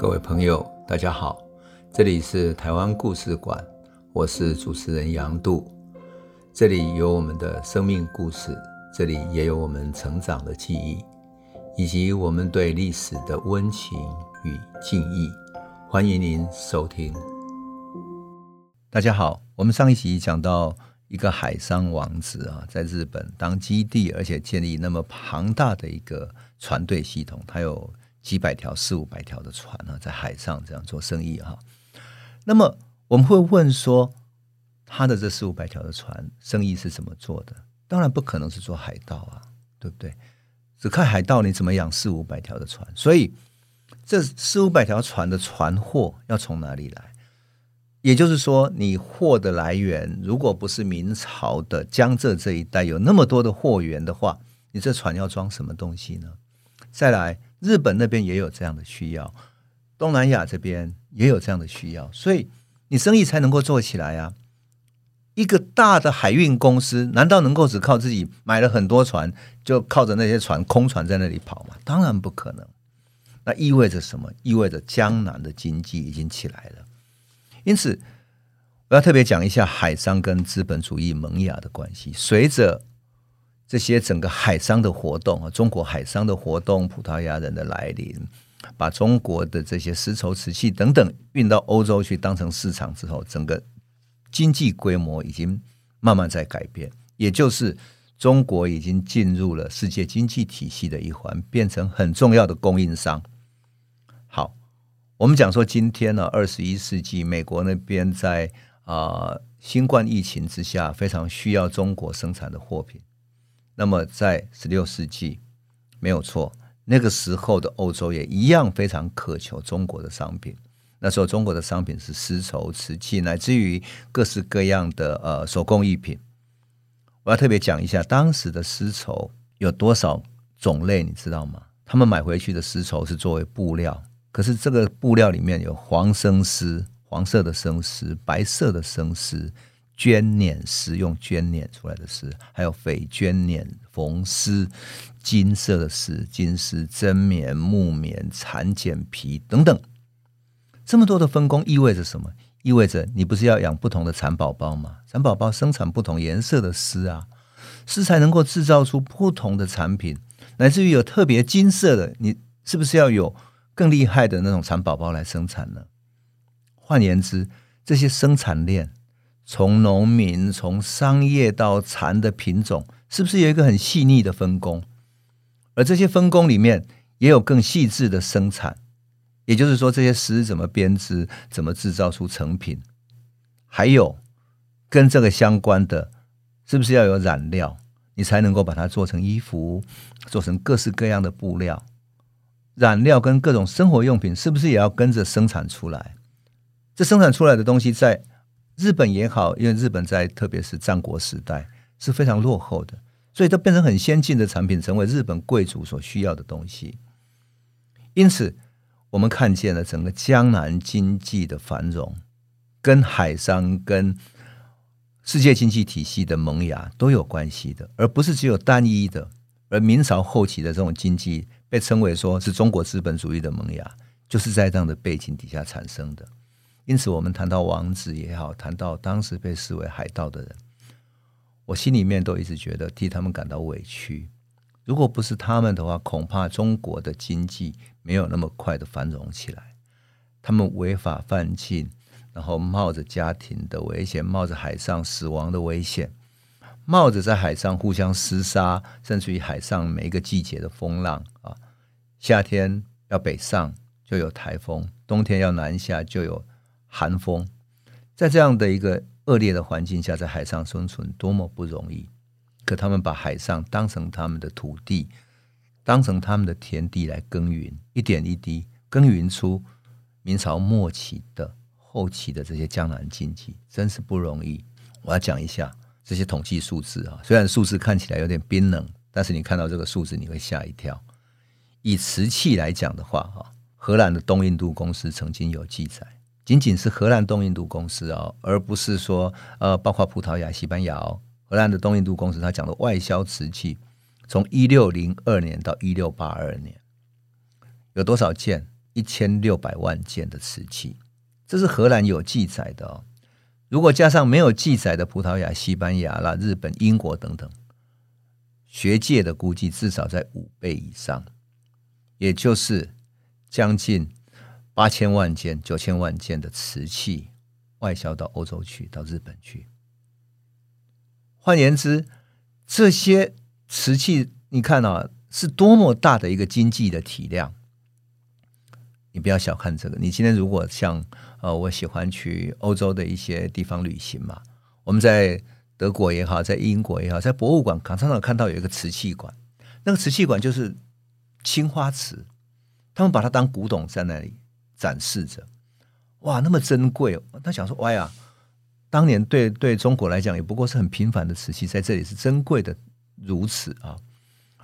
各位朋友，大家好，这里是台湾故事馆，我是主持人杨度，这里有我们的生命故事，这里也有我们成长的记忆，以及我们对历史的温情与敬意。欢迎您收听。大家好，我们上一集讲到一个海商王子啊，在日本当基地，而且建立那么庞大的一个船队系统，他有。几百条、四五百条的船呢，在海上这样做生意哈。那么我们会问说，他的这四五百条的船生意是怎么做的？当然不可能是做海盗啊，对不对？只看海盗，你怎么养四五百条的船？所以这四五百条船的船货要从哪里来？也就是说，你货的来源如果不是明朝的江浙这一带有那么多的货源的话，你这船要装什么东西呢？再来。日本那边也有这样的需要，东南亚这边也有这样的需要，所以你生意才能够做起来啊！一个大的海运公司，难道能够只靠自己买了很多船，就靠着那些船空船在那里跑吗？当然不可能。那意味着什么？意味着江南的经济已经起来了。因此，我要特别讲一下海商跟资本主义萌芽的关系。随着这些整个海商的活动啊，中国海商的活动，葡萄牙人的来临，把中国的这些丝绸、瓷器等等运到欧洲去当成市场之后，整个经济规模已经慢慢在改变，也就是中国已经进入了世界经济体系的一环，变成很重要的供应商。好，我们讲说今天呢，二十一世纪，美国那边在啊、新冠疫情之下，非常需要中国生产的货品。那么，在十六世纪，没有错，那个时候的欧洲也一样非常渴求中国的商品。那时候，中国的商品是丝绸、瓷器，乃至于各式各样的呃手工艺品。我要特别讲一下，当时的丝绸有多少种类，你知道吗？他们买回去的丝绸是作为布料，可是这个布料里面有黄生丝，黄色的生丝，白色的生丝。绢捻丝用绢捻出来的丝，还有匪绢捻缝丝、金色的丝、金丝、真棉、木棉、蚕茧皮等等，这么多的分工意味着什么？意味着你不是要养不同的蚕宝宝吗？蚕宝宝生产不同颜色的丝啊，丝才能够制造出不同的产品，乃至于有特别金色的，你是不是要有更厉害的那种蚕宝宝来生产呢？换言之，这些生产链。从农民，从商业到蚕的品种，是不是有一个很细腻的分工？而这些分工里面也有更细致的生产，也就是说，这些丝怎么编织，怎么制造出成品？还有跟这个相关的，是不是要有染料，你才能够把它做成衣服，做成各式各样的布料？染料跟各种生活用品，是不是也要跟着生产出来？这生产出来的东西在。日本也好，因为日本在特别是战国时代是非常落后的，所以都变成很先进的产品，成为日本贵族所需要的东西。因此，我们看见了整个江南经济的繁荣，跟海商、跟世界经济体系的萌芽都有关系的，而不是只有单一的。而明朝后期的这种经济被称为说是中国资本主义的萌芽，就是在这样的背景底下产生的。因此，我们谈到王子也好，谈到当时被视为海盗的人，我心里面都一直觉得替他们感到委屈。如果不是他们的话，恐怕中国的经济没有那么快的繁荣起来。他们违法犯禁，然后冒着家庭的危险，冒着海上死亡的危险，冒着在海上互相厮杀，甚至于海上每一个季节的风浪啊，夏天要北上就有台风，冬天要南下就有。寒风，在这样的一个恶劣的环境下，在海上生存多么不容易。可他们把海上当成他们的土地，当成他们的田地来耕耘，一点一滴耕耘出明朝末期的后期的这些江南经济，真是不容易。我要讲一下这些统计数字啊，虽然数字看起来有点冰冷，但是你看到这个数字，你会吓一跳。以瓷器来讲的话，哈，荷兰的东印度公司曾经有记载。仅仅是荷兰东印度公司哦，而不是说呃，包括葡萄牙、西班牙哦。荷兰的东印度公司，他讲的外销瓷器，从一六零二年到一六八二年，有多少件？一千六百万件的瓷器，这是荷兰有记载的哦。如果加上没有记载的葡萄牙、西班牙啦、日本、英国等等，学界的估计至少在五倍以上，也就是将近八千万件、九千万件的瓷器外销到欧洲去，到日本去。换言之，这些瓷器，你看啊，是多么大的一个经济的体量。你不要小看这个。你今天如果像呃，我喜欢去欧洲的一些地方旅行嘛，我们在德国也好，在英国也好，在博物馆常常看到有一个瓷器馆，那个瓷器馆就是青花瓷，他们把它当古董在那里展示着，哇，那么珍贵。他想说，哇呀，当年对对中国来讲，也不过是很平凡的瓷器，在这里是珍贵的如此啊！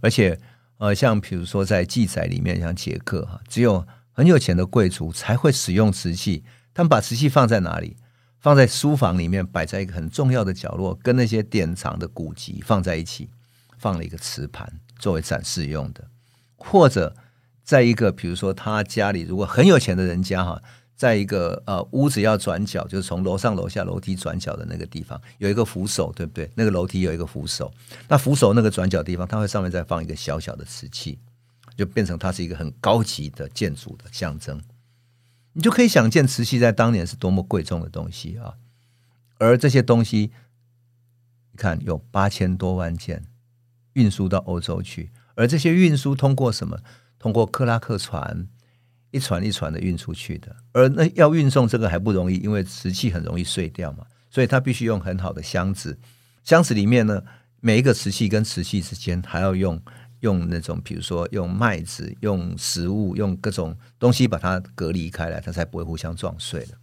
而且呃，像比如说在记载里面，像捷克哈，只有。很有钱的贵族才会使用瓷器，他们把瓷器放在哪里？放在书房里面，摆在一个很重要的角落，跟那些典藏的古籍放在一起，放了一个瓷盘作为展示用的。或者在一个，比如说他家里如果很有钱的人家哈，在一个呃屋子要转角，就是从楼上楼下楼梯转角的那个地方，有一个扶手，对不对？那个楼梯有一个扶手，那扶手那个转角地方，它会上面再放一个小小的瓷器。就变成它是一个很高级的建筑的象征，你就可以想见瓷器在当年是多么贵重的东西啊！而这些东西，你看有八千多万件运输到欧洲去，而这些运输通过什么？通过克拉克船，一船一船的运出去的。而那要运送这个还不容易，因为瓷器很容易碎掉嘛，所以它必须用很好的箱子。箱子里面呢，每一个瓷器跟瓷器之间还要用。用那种，比如说用麦子、用食物、用各种东西把它隔离开来，它才不会互相撞碎的。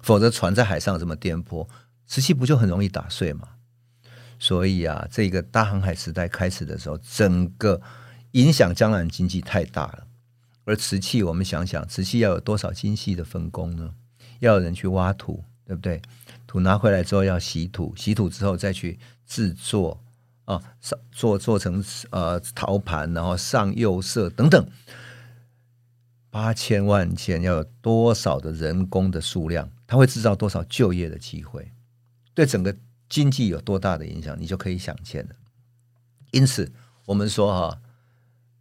否则船在海上这么颠簸，瓷器不就很容易打碎吗？所以啊，这个大航海时代开始的时候，整个影响江南经济太大了。而瓷器，我们想想，瓷器要有多少精细的分工呢？要有人去挖土，对不对？土拿回来之后要洗土，洗土之后再去制作。啊，上做做成呃陶盘，然后上釉色等等，八千万件要有多少的人工的数量？它会制造多少就业的机会？对整个经济有多大的影响？你就可以想见了。因此，我们说哈，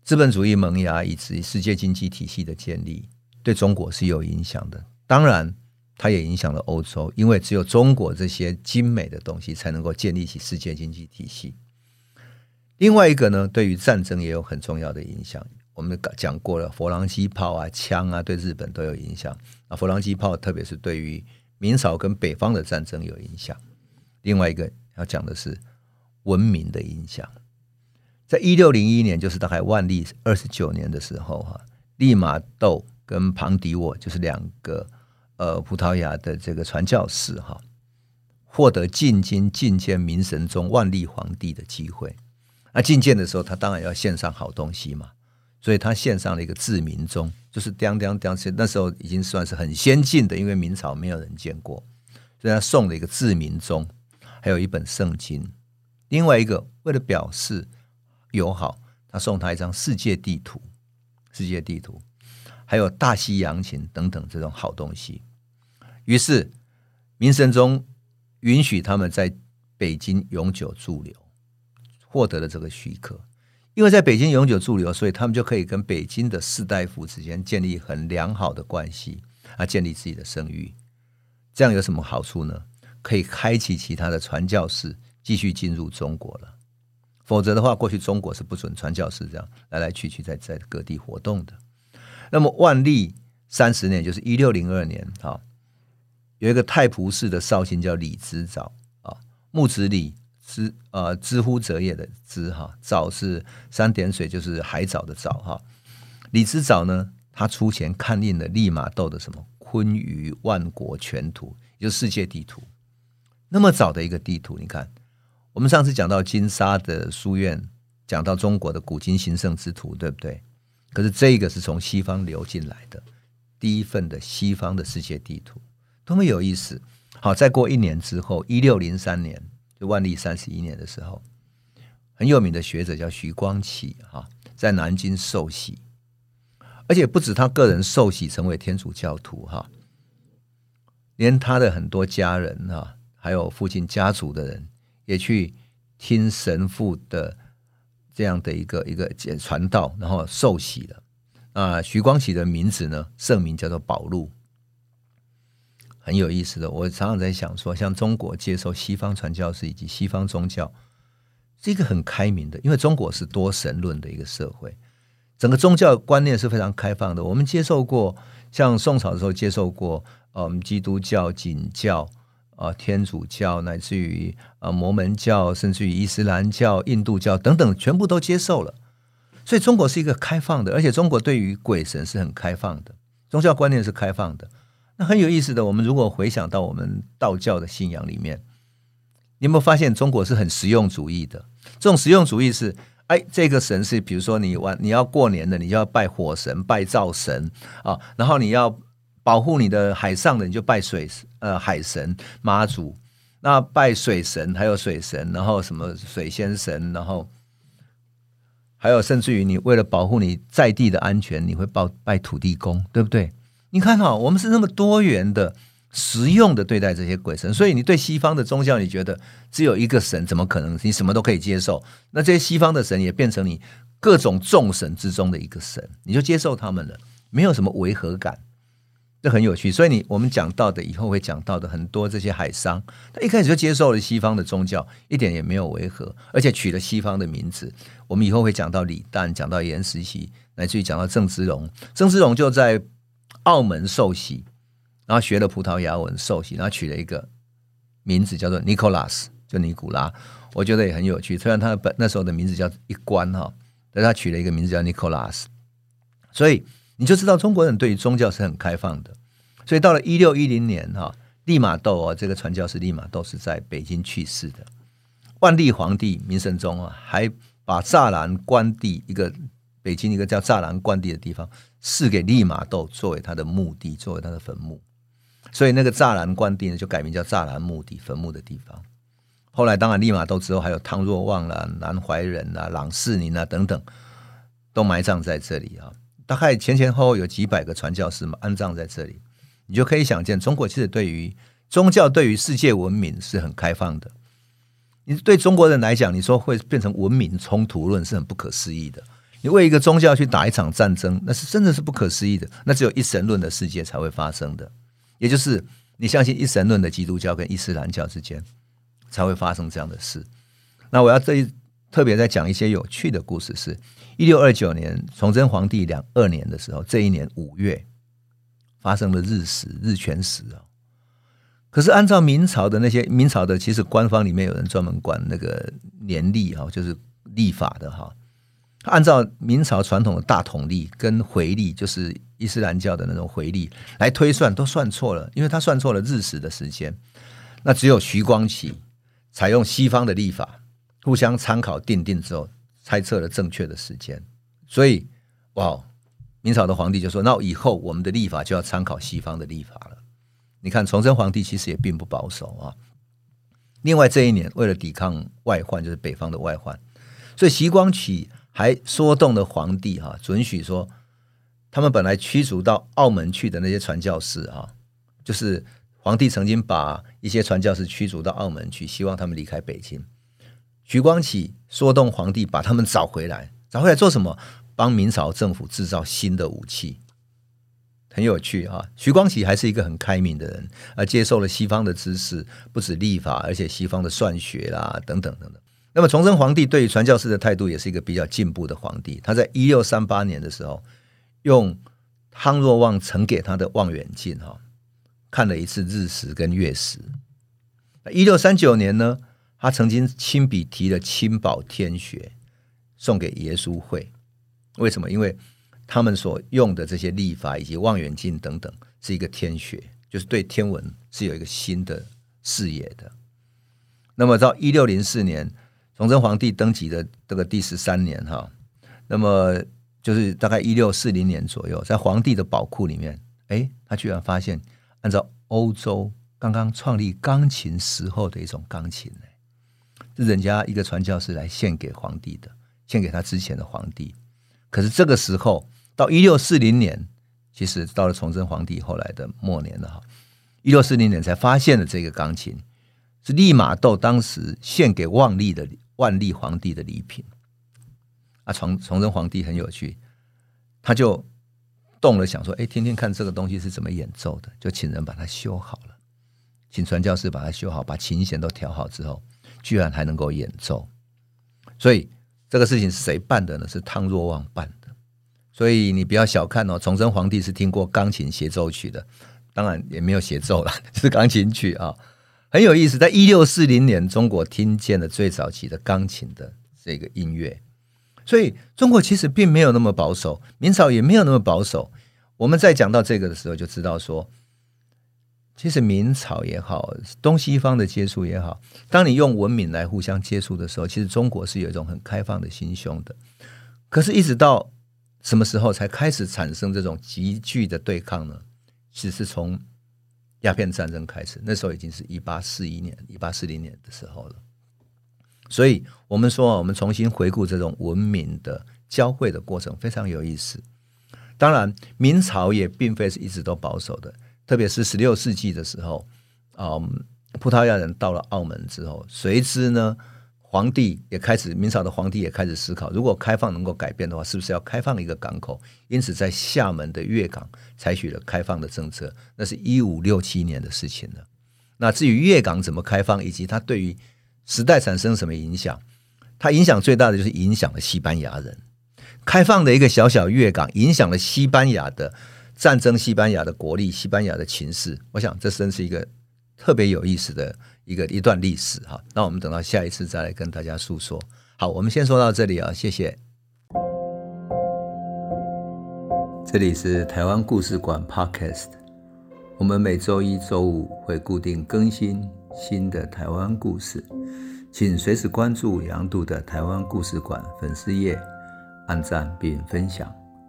资本主义萌芽以及世界经济体系的建立，对中国是有影响的。当然，它也影响了欧洲，因为只有中国这些精美的东西，才能够建立起世界经济体系。另外一个呢，对于战争也有很重要的影响。我们讲过了，佛朗机炮啊、枪啊，对日本都有影响。啊，佛朗机炮特别是对于明朝跟北方的战争有影响。另外一个要讲的是文明的影响。在一六零一年，就是大概万历二十九年的时候，哈，利玛窦跟庞迪沃就是两个呃葡萄牙的这个传教士，哈，获得进京觐见明神宗万历皇帝的机会。那觐见的时候，他当然要献上好东西嘛，所以他献上了一个至明钟，就是叮叮叮，那时候已经算是很先进的，因为明朝没有人见过，所以他送了一个至明钟，还有一本圣经。另外一个，为了表示友好，他送他一张世界地图，世界地图，还有大西洋琴等等这种好东西。于是明神宗允许他们在北京永久驻留。获得了这个许可，因为在北京永久驻留，所以他们就可以跟北京的士大夫之间建立很良好的关系，啊，建立自己的声誉。这样有什么好处呢？可以开启其他的传教士继续进入中国了。否则的话，过去中国是不准传教士这样来来去去在在各地活动的。那么万历三十年，就是一六零二年，哈，有一个太仆寺的绍兴叫李之藻啊，木子李。之呃，知乎者也的知哈，藻是三点水，就是海藻的藻哈。李之藻呢，他出钱看印了利玛窦的什么坤舆万国全图，也就世界地图。那么早的一个地图，你看，我们上次讲到金沙的书院，讲到中国的古今兴盛之图，对不对？可是这个是从西方流进来的第一份的西方的世界地图，多么有意思！好，再过一年之后，一六零三年。就万历三十一年的时候，很有名的学者叫徐光启哈，在南京受洗，而且不止他个人受洗成为天主教徒哈，连他的很多家人哈，还有父亲家族的人也去听神父的这样的一个一个传道，然后受洗了。啊，徐光启的名字呢，圣名叫做保禄，很有意思的。我常常在想说，像中国接受西方传教士以及西方宗教，是一个很开明的，因为中国是多神论的一个社会。整个宗教观念是非常开放的。我们接受过，像宋朝的时候接受过，嗯，基督教、景教、啊，天主教，乃至于啊摩门教，甚至于伊斯兰教、印度教等等，全部都接受了。所以中国是一个开放的，而且中国对于鬼神是很开放的，宗教观念是开放的。那很有意思的，我们如果回想到我们道教的信仰里面，你有没有发现中国是很实用主义的？这种实用主义是。哎，这个神是，比如说你玩，你要过年的，你就要拜火神、拜灶神啊。然后你要保护你的海上的，你就拜水呃海神妈祖。那拜水神还有水神，然后什么水仙神，然后还有甚至于你为了保护你在地的安全，你会拜拜土地公，对不对？你看哈，我们是那么多元的。实用的对待这些鬼神，所以你对西方的宗教，你觉得只有一个神，怎么可能？你什么都可以接受？那这些西方的神也变成你各种众神之中的一个神，你就接受他们了，没有什么违和感，这很有趣。所以你我们讲到的以后会讲到的很多这些海商，他一开始就接受了西方的宗教，一点也没有违和，而且取了西方的名字。我们以后会讲到李旦，讲到颜思齐，乃至于讲到郑芝龙，郑芝龙就在澳门受洗。然后学了葡萄牙文受洗，然后取了一个名字叫做 Nicolas，就尼古拉。我觉得也很有趣。虽然他本那时候的名字叫一关哈，但他取了一个名字叫 Nicolas，。所以你就知道中国人对于宗教是很开放的。所以到了一六一零年哈，利玛窦啊，这个传教士利玛窦是在北京去世的。万历皇帝明神宗啊，还把栅栏关帝一个北京一个叫栅栏关帝的地方赐给利玛窦作为他的墓地，作为他的坟墓。所以那个栅栏关帝呢，就改名叫栅栏墓地，坟墓的地方。后来当然利玛窦之后，还有汤若望啦、南怀仁啊、郎世宁啊等等，都埋葬在这里啊。大概前前后后有几百个传教士嘛，安葬在这里。你就可以想见，中国其实对于宗教、对于世界文明是很开放的。你对中国人来讲，你说会变成文明冲突论是很不可思议的。你为一个宗教去打一场战争，那是真的是不可思议的。那只有一神论的世界才会发生的。也就是你相信一神论的基督教跟伊斯兰教之间才会发生这样的事。那我要这一特别再讲一些有趣的故事是，是一六二九年崇祯皇帝两二年的时候，这一年五月发生了日食，日全食啊。可是按照明朝的那些明朝的，其实官方里面有人专门管那个年历哈，就是历法的哈。按照明朝传统的大统历跟回历，就是伊斯兰教的那种回历来推算，都算错了，因为他算错了日食的时间。那只有徐光启采用西方的历法，互相参考定定之后，猜测了正确的时间。所以，哇，明朝的皇帝就说：“那以后我们的立法就要参考西方的立法了。”你看，崇祯皇帝其实也并不保守啊。另外，这一年为了抵抗外患，就是北方的外患，所以徐光启。还说动了皇帝哈，准许说他们本来驱逐到澳门去的那些传教士啊，就是皇帝曾经把一些传教士驱逐到澳门去，希望他们离开北京。徐光启说动皇帝把他们找回来，找回来做什么？帮明朝政府制造新的武器，很有趣哈。徐光启还是一个很开明的人，而接受了西方的知识，不止历法，而且西方的算学啦，等等等等。那么，崇祯皇帝对于传教士的态度也是一个比较进步的皇帝。他在一六三八年的时候，用汤若望呈给他的望远镜哈，看了一次日食跟月食。一六三九年呢，他曾经亲笔提了《钦宝天学》，送给耶稣会。为什么？因为他们所用的这些历法以及望远镜等等，是一个天学，就是对天文是有一个新的视野的。那么到一六零四年。崇祯皇帝登基的这个第十三年哈，那么就是大概一六四零年左右，在皇帝的宝库里面，哎，他居然发现按照欧洲刚刚创立钢琴时候的一种钢琴呢，是人家一个传教士来献给皇帝的，献给他之前的皇帝。可是这个时候到一六四零年，其实到了崇祯皇帝后来的末年了哈，一六四零年才发现了这个钢琴，是利玛窦当时献给万历的万历皇帝的礼品。啊，崇崇祯皇帝很有趣，他就动了想说，哎，听听看这个东西是怎么演奏的，就请人把它修好了，请传教士把它修好，把琴弦都调好之后，居然还能够演奏。所以这个事情是谁办的呢？是汤若望办的。所以你不要小看哦，崇祯皇帝是听过钢琴协奏曲的，当然也没有协奏了，是钢琴曲啊，很有意思。在一六四零年，中国听见了最早期的钢琴的这个音乐，所以中国其实并没有那么保守，明朝也没有那么保守。我们在讲到这个的时候，就知道说，其实明朝也好，东西方的接触也好，当你用文明来互相接触的时候，其实中国是有一种很开放的心胸的。可是，一直到什么时候才开始产生这种急剧的对抗呢？其实是从鸦片战争开始，那时候已经是一八四一年、一八四零年的时候了。所以，我们说，我们重新回顾这种文明的交汇的过程，非常有意思。当然，明朝也并非是一直都保守的，特别是十六世纪的时候，嗯，葡萄牙人到了澳门之后，随之呢。皇帝也开始，明朝的皇帝也开始思考，如果开放能够改变的话，是不是要开放一个港口？因此，在厦门的粤港采取了开放的政策。那是一五六七年的事情了。那至于粤港怎么开放，以及它对于时代产生什么影响，它影响最大的就是影响了西班牙人。开放的一个小小粤港，影响了西班牙的战争、西班牙的国力、西班牙的情势。我想，这真是一个特别有意思的。一个一段历史哈，那我们等到下一次再来跟大家诉说。好，我们先说到这里啊，谢谢。这里是台湾故事馆 Podcast，我们每周一、周五会固定更新新的台湾故事，请随时关注杨度的台湾故事馆粉丝页，按赞并分享。